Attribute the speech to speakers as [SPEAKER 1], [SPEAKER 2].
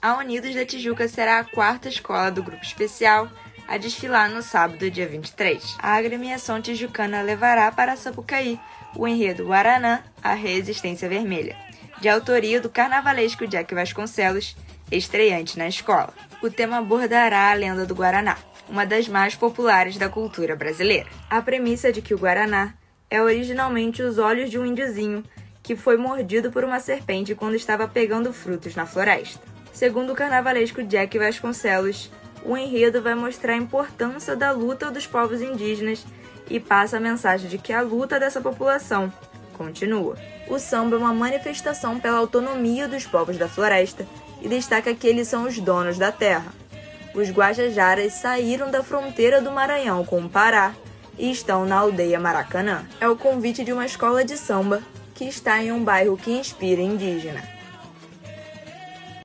[SPEAKER 1] A Unidos da Tijuca será a quarta escola do grupo especial a desfilar no sábado, dia 23. A agremiação tijucana levará para Sapucaí o enredo Guaraná, a Resistência Vermelha, de autoria do carnavalesco Jack Vasconcelos, estreante na escola. O tema abordará a lenda do Guaraná, uma das mais populares da cultura brasileira. A premissa de que o Guaraná é originalmente os olhos de um índiozinho que foi mordido por uma serpente quando estava pegando frutos na floresta. Segundo o carnavalesco Jack Vasconcelos, o enredo vai mostrar a importância da luta dos povos indígenas e passa a mensagem de que a luta dessa população continua. O samba é uma manifestação pela autonomia dos povos da floresta e destaca que eles são os donos da terra. Os Guajajaras saíram da fronteira do Maranhão com o Pará e estão na aldeia Maracanã. É o convite de uma escola de samba que está em um bairro que inspira indígena.